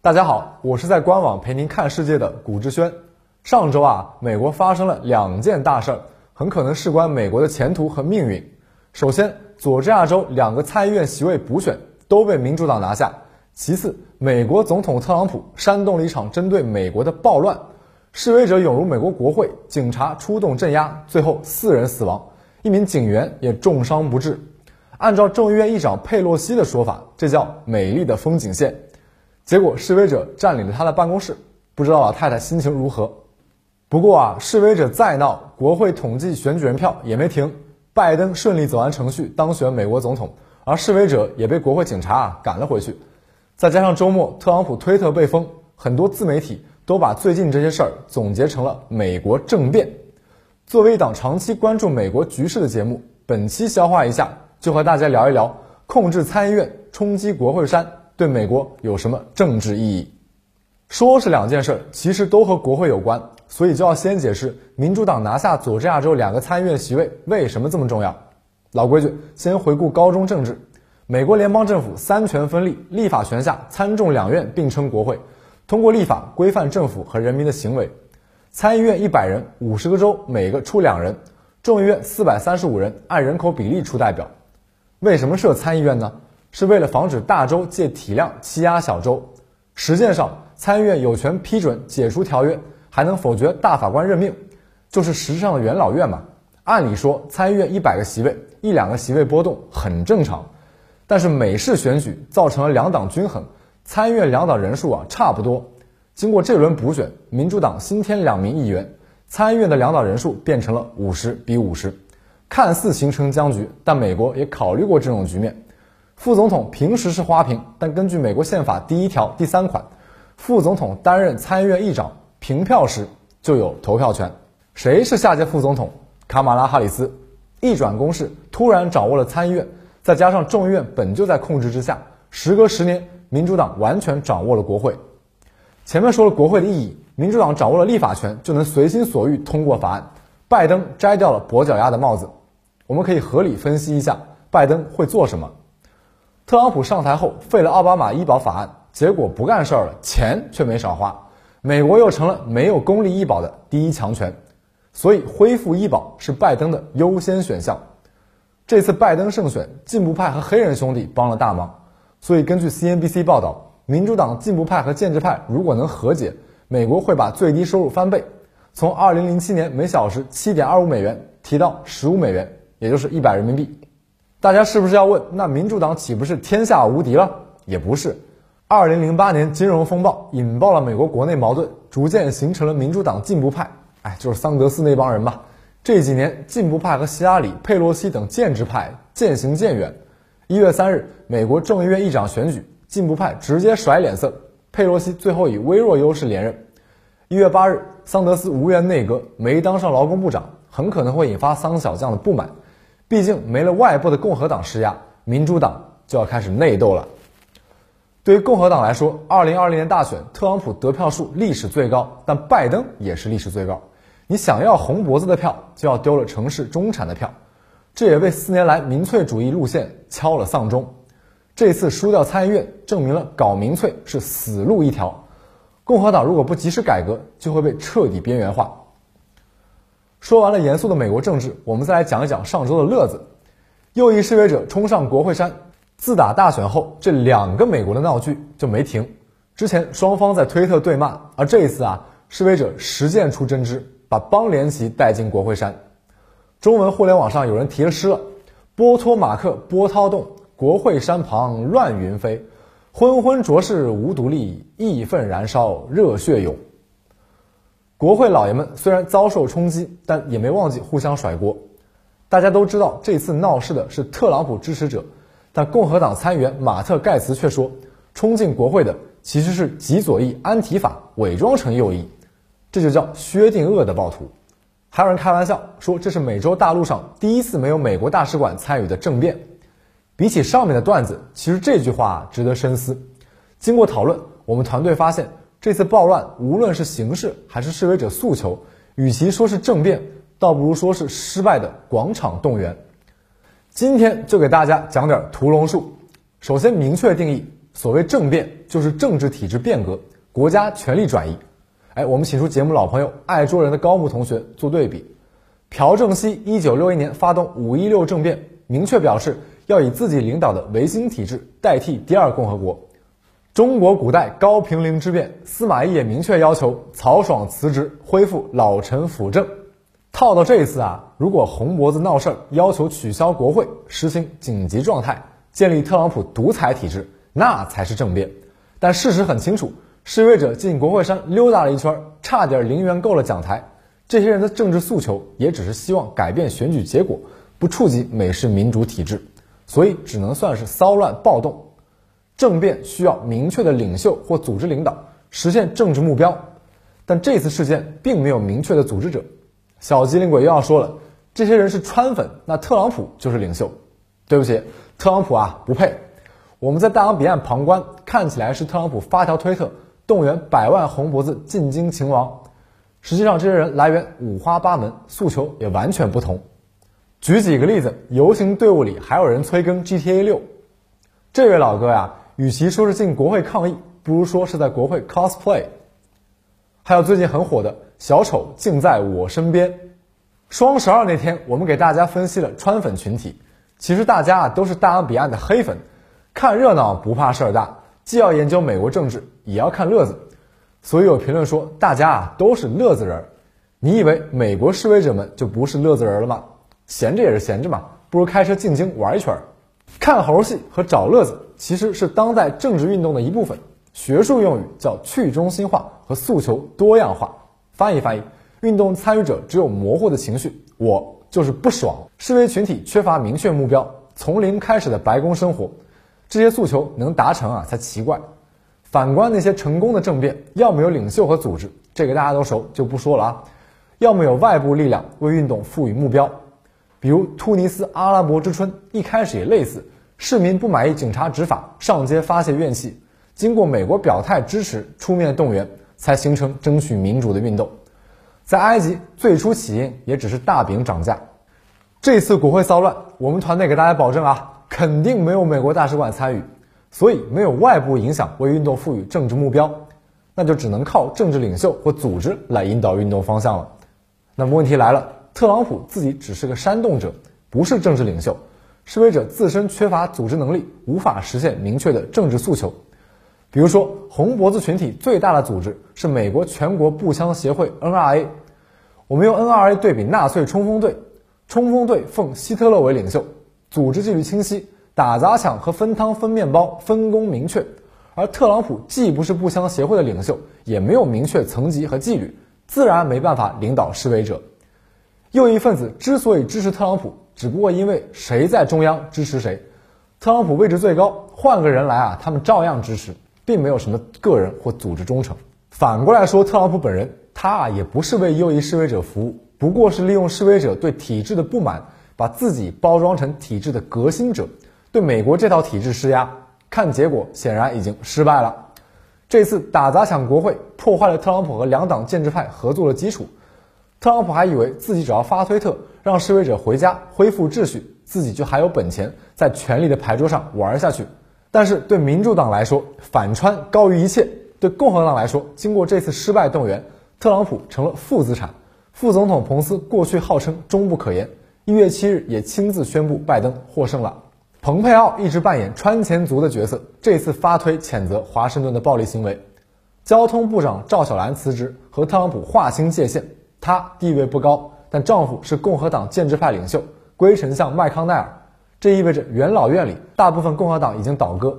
大家好，我是在官网陪您看世界的谷志轩。上周啊，美国发生了两件大事儿，很可能事关美国的前途和命运。首先，佐治亚州两个参议院席位补选都被民主党拿下；其次，美国总统特朗普煽动了一场针对美国的暴乱，示威者涌入美国国会，警察出动镇压，最后四人死亡，一名警员也重伤不治。按照众议院议长佩洛西的说法，这叫美丽的风景线。结果示威者占领了他的办公室，不知道老太太心情如何。不过啊，示威者再闹，国会统计选举人票也没停，拜登顺利走完程序当选美国总统，而示威者也被国会警察啊赶了回去。再加上周末特朗普推特被封，很多自媒体都把最近这些事儿总结成了美国政变。作为一档长期关注美国局势的节目，本期消化一下，就和大家聊一聊控制参议院、冲击国会山对美国有什么政治意义。说是两件事，其实都和国会有关。所以就要先解释民主党拿下佐治亚州两个参议院席位为什么这么重要。老规矩，先回顾高中政治。美国联邦政府三权分立，立法权下参众两院并称国会，通过立法规范政府和人民的行为。参议院一百人，五十个州每个出两人；众议院四百三十五人，按人口比例出代表。为什么设参议院呢？是为了防止大州借体量欺压小州。实践上，参议院有权批准解除条约。还能否决大法官任命，就是实质上的元老院嘛。按理说，参议院一百个席位，一两个席位波动很正常。但是美式选举造成了两党均衡，参议院两党人数啊差不多。经过这轮补选，民主党新添两名议员，参议院的两党人数变成了五十比五十，看似形成僵局，但美国也考虑过这种局面。副总统平时是花瓶，但根据美国宪法第一条第三款，副总统担任参议院议长。平票时就有投票权，谁是下届副总统？卡马拉哈里斯一转攻势，突然掌握了参议院，再加上众议院本就在控制之下，时隔十年，民主党完全掌握了国会。前面说了国会的意义，民主党掌握了立法权，就能随心所欲通过法案。拜登摘掉了跛脚鸭的帽子，我们可以合理分析一下拜登会做什么。特朗普上台后废了奥巴马医保法案，结果不干事儿了，钱却没少花。美国又成了没有公立医保的第一强权，所以恢复医保是拜登的优先选项。这次拜登胜选，进步派和黑人兄弟帮了大忙。所以根据 CNBC 报道，民主党进步派和建制派如果能和解，美国会把最低收入翻倍，从2007年每小时7.25美元提到15美元，也就是100人民币。大家是不是要问，那民主党岂不是天下无敌了？也不是。二零零八年金融风暴引爆了美国国内矛盾，逐渐形成了民主党进步派。哎，就是桑德斯那帮人吧。这几年进步派和希拉里、佩洛西等建制派渐行渐远。一月三日，美国众议院议长选举，进步派直接甩脸色，佩洛西最后以微弱优势连任。一月八日，桑德斯无缘内阁，没当上劳工部长，很可能会引发桑小将的不满。毕竟没了外部的共和党施压，民主党就要开始内斗了。对于共和党来说，二零二零年大选，特朗普得票数历史最高，但拜登也是历史最高。你想要红脖子的票，就要丢了城市中产的票，这也为四年来民粹主义路线敲了丧钟。这次输掉参议院，证明了搞民粹是死路一条。共和党如果不及时改革，就会被彻底边缘化。说完了严肃的美国政治，我们再来讲一讲上周的乐子。右翼示威者冲上国会山。自打大选后，这两个美国的闹剧就没停。之前双方在推特对骂，而这一次啊，示威者实践出真知，把邦联旗带进国会山。中文互联网上有人提了诗了：“波托马克波涛动，国会山旁乱云飞，昏昏浊世无独立，义愤燃烧热血涌。”国会老爷们虽然遭受冲击，但也没忘记互相甩锅。大家都知道，这次闹事的是特朗普支持者。但共和党参议员马特·盖茨却说，冲进国会的其实是极左翼安提法伪装成右翼，这就叫薛定谔的暴徒。还有人开玩笑说，这是美洲大陆上第一次没有美国大使馆参与的政变。比起上面的段子，其实这句话值得深思。经过讨论，我们团队发现，这次暴乱无论是形式还是示威者诉求，与其说是政变，倒不如说是失败的广场动员。今天就给大家讲点屠龙术。首先明确定义，所谓政变就是政治体制变革，国家权力转移。哎，我们请出节目老朋友爱捉人的高木同学做对比。朴正熙一九六一年发动五一六政变，明确表示要以自己领导的维新体制代替第二共和国。中国古代高平陵之变，司马懿也明确要求曹爽辞职，恢复老臣辅政。套到这一次啊，如果红脖子闹事儿，要求取消国会，实行紧急状态，建立特朗普独裁体制，那才是政变。但事实很清楚，示威者进国会山溜达了一圈，差点零元购了讲台。这些人的政治诉求也只是希望改变选举结果，不触及美式民主体制，所以只能算是骚乱暴动。政变需要明确的领袖或组织领导，实现政治目标，但这次事件并没有明确的组织者。小机灵鬼又要说了，这些人是川粉，那特朗普就是领袖。对不起，特朗普啊不配。我们在大洋彼岸旁观，看起来是特朗普发条推特动员百万红脖子进京擒王，实际上这些人来源五花八门，诉求也完全不同。举几个例子，游行队伍里还有人催更 GTA 六，这位老哥呀。与其说是进国会抗议，不如说是在国会 cosplay。还有最近很火的小丑竟在我身边。双十二那天，我们给大家分析了川粉群体，其实大家啊都是大洋彼岸的黑粉，看热闹不怕事儿大，既要研究美国政治，也要看乐子。所以有评论说，大家啊都是乐子人。你以为美国示威者们就不是乐子人了吗？闲着也是闲着嘛，不如开车进京玩一圈儿。看猴戏和找乐子其实是当代政治运动的一部分，学术用语叫去中心化和诉求多样化。翻译翻译，运动参与者只有模糊的情绪，我就是不爽。示威群体缺乏明确目标，从零开始的白宫生活，这些诉求能达成啊才奇怪。反观那些成功的政变，要么有领袖和组织，这个大家都熟，就不说了啊；要么有外部力量为运动赋予目标。比如突尼斯阿拉伯之春一开始也类似，市民不满意警察执法，上街发泄怨气，经过美国表态支持，出面动员，才形成争取民主的运动。在埃及最初起因也只是大饼涨价。这次国会骚乱，我们团队给大家保证啊，肯定没有美国大使馆参与，所以没有外部影响为运动赋予政治目标，那就只能靠政治领袖或组织来引导运动方向了。那么问题来了。特朗普自己只是个煽动者，不是政治领袖。示威者自身缺乏组织能力，无法实现明确的政治诉求。比如说，红脖子群体最大的组织是美国全国步枪协会 （NRA）。我们用 NRA 对比纳粹冲锋队，冲锋队奉希特勒为领袖，组织纪律清晰，打砸抢和分汤分面包分工明确。而特朗普既不是步枪协会的领袖，也没有明确层级和纪律，自然没办法领导示威者。右翼分子之所以支持特朗普，只不过因为谁在中央支持谁，特朗普位置最高，换个人来啊，他们照样支持，并没有什么个人或组织忠诚。反过来说，特朗普本人，他啊也不是为右翼示威者服务，不过是利用示威者对体制的不满，把自己包装成体制的革新者，对美国这套体制施压。看结果，显然已经失败了。这次打砸抢国会，破坏了特朗普和两党建制派合作的基础。特朗普还以为自己只要发推特让示威者回家恢复秩序，自己就还有本钱在权力的牌桌上玩下去。但是对民主党来说，反川高于一切；对共和党来说，经过这次失败动员，特朗普成了负资产。副总统彭斯过去号称终不可言，一月七日也亲自宣布拜登获胜了。蓬佩奥一直扮演川前族的角色，这次发推谴责华盛顿的暴力行为。交通部长赵小兰辞职，和特朗普划清界限。她地位不高，但丈夫是共和党建制派领袖，归丞相麦康奈尔。这意味着元老院里大部分共和党已经倒戈。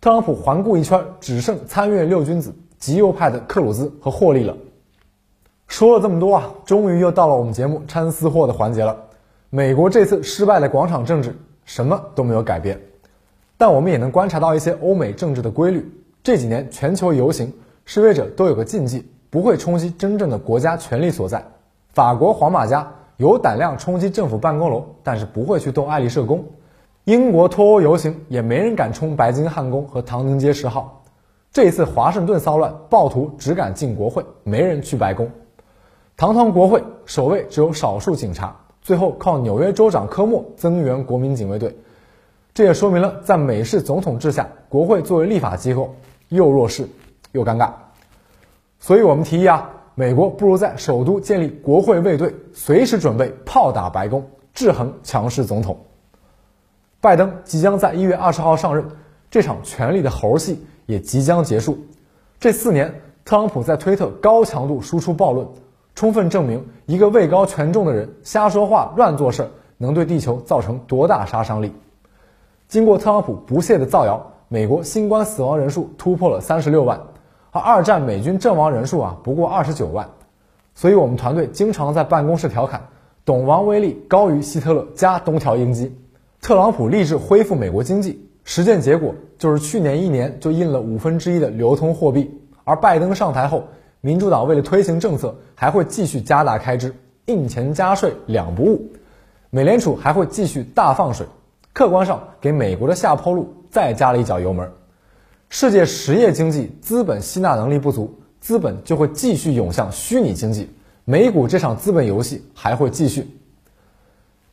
特朗普环顾一圈，只剩参院六君子极右派的克鲁兹和霍利了。说了这么多啊，终于又到了我们节目掺私货的环节了。美国这次失败的广场政治什么都没有改变，但我们也能观察到一些欧美政治的规律。这几年全球游行示威者都有个禁忌。不会冲击真正的国家权力所在。法国黄马甲有胆量冲击政府办公楼，但是不会去动爱丽舍宫。英国脱欧游行也没人敢冲白金汉宫和唐宁街十号。这一次华盛顿骚乱，暴徒只敢进国会，没人去白宫。堂堂国会守卫只有少数警察，最后靠纽约州长科莫增援国民警卫队。这也说明了在美式总统制下，国会作为立法机构又弱势又尴尬。所以我们提议啊，美国不如在首都建立国会卫队，随时准备炮打白宫，制衡强势总统。拜登即将在一月二十号上任，这场权力的猴戏也即将结束。这四年，特朗普在推特高强度输出暴论，充分证明一个位高权重的人瞎说话、乱做事能对地球造成多大杀伤力。经过特朗普不懈的造谣，美国新冠死亡人数突破了三十六万，二战美军阵亡人数啊不过二十九万。所以我们团队经常在办公室调侃：懂王威力高于希特勒加东条英机。特朗普立志恢复美国经济，实践结果就是去年一年就印了五分之一的流通货币。而拜登上台后，民主党为了推行政策，还会继续加大开支，印钱加税两不误。美联储还会继续大放水。客观上给美国的下坡路再加了一脚油门，世界实业经济资本吸纳能力不足，资本就会继续涌向虚拟经济，美股这场资本游戏还会继续。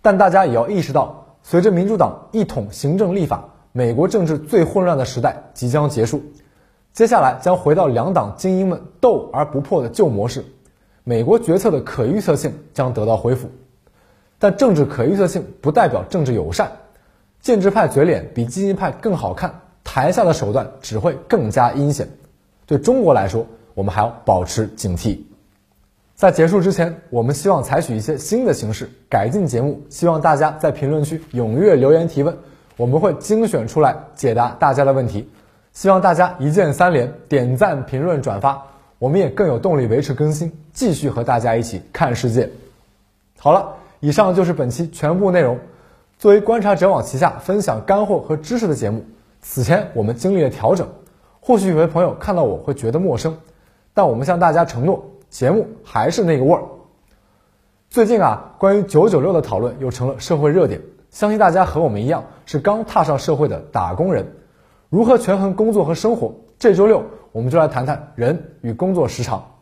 但大家也要意识到，随着民主党一统行政立法，美国政治最混乱的时代即将结束，接下来将回到两党精英们斗而不破的旧模式，美国决策的可预测性将得到恢复，但政治可预测性不代表政治友善。建制派嘴脸比激进派更好看，台下的手段只会更加阴险。对中国来说，我们还要保持警惕。在结束之前，我们希望采取一些新的形式改进节目，希望大家在评论区踊跃留言提问，我们会精选出来解答大家的问题。希望大家一键三连，点赞、评论、转发，我们也更有动力维持更新，继续和大家一起看世界。好了，以上就是本期全部内容。作为观察者网旗下分享干货和知识的节目，此前我们经历了调整，或许有些朋友看到我会觉得陌生，但我们向大家承诺，节目还是那个味儿。最近啊，关于九九六的讨论又成了社会热点，相信大家和我们一样是刚踏上社会的打工人，如何权衡工作和生活？这周六我们就来谈谈人与工作时长。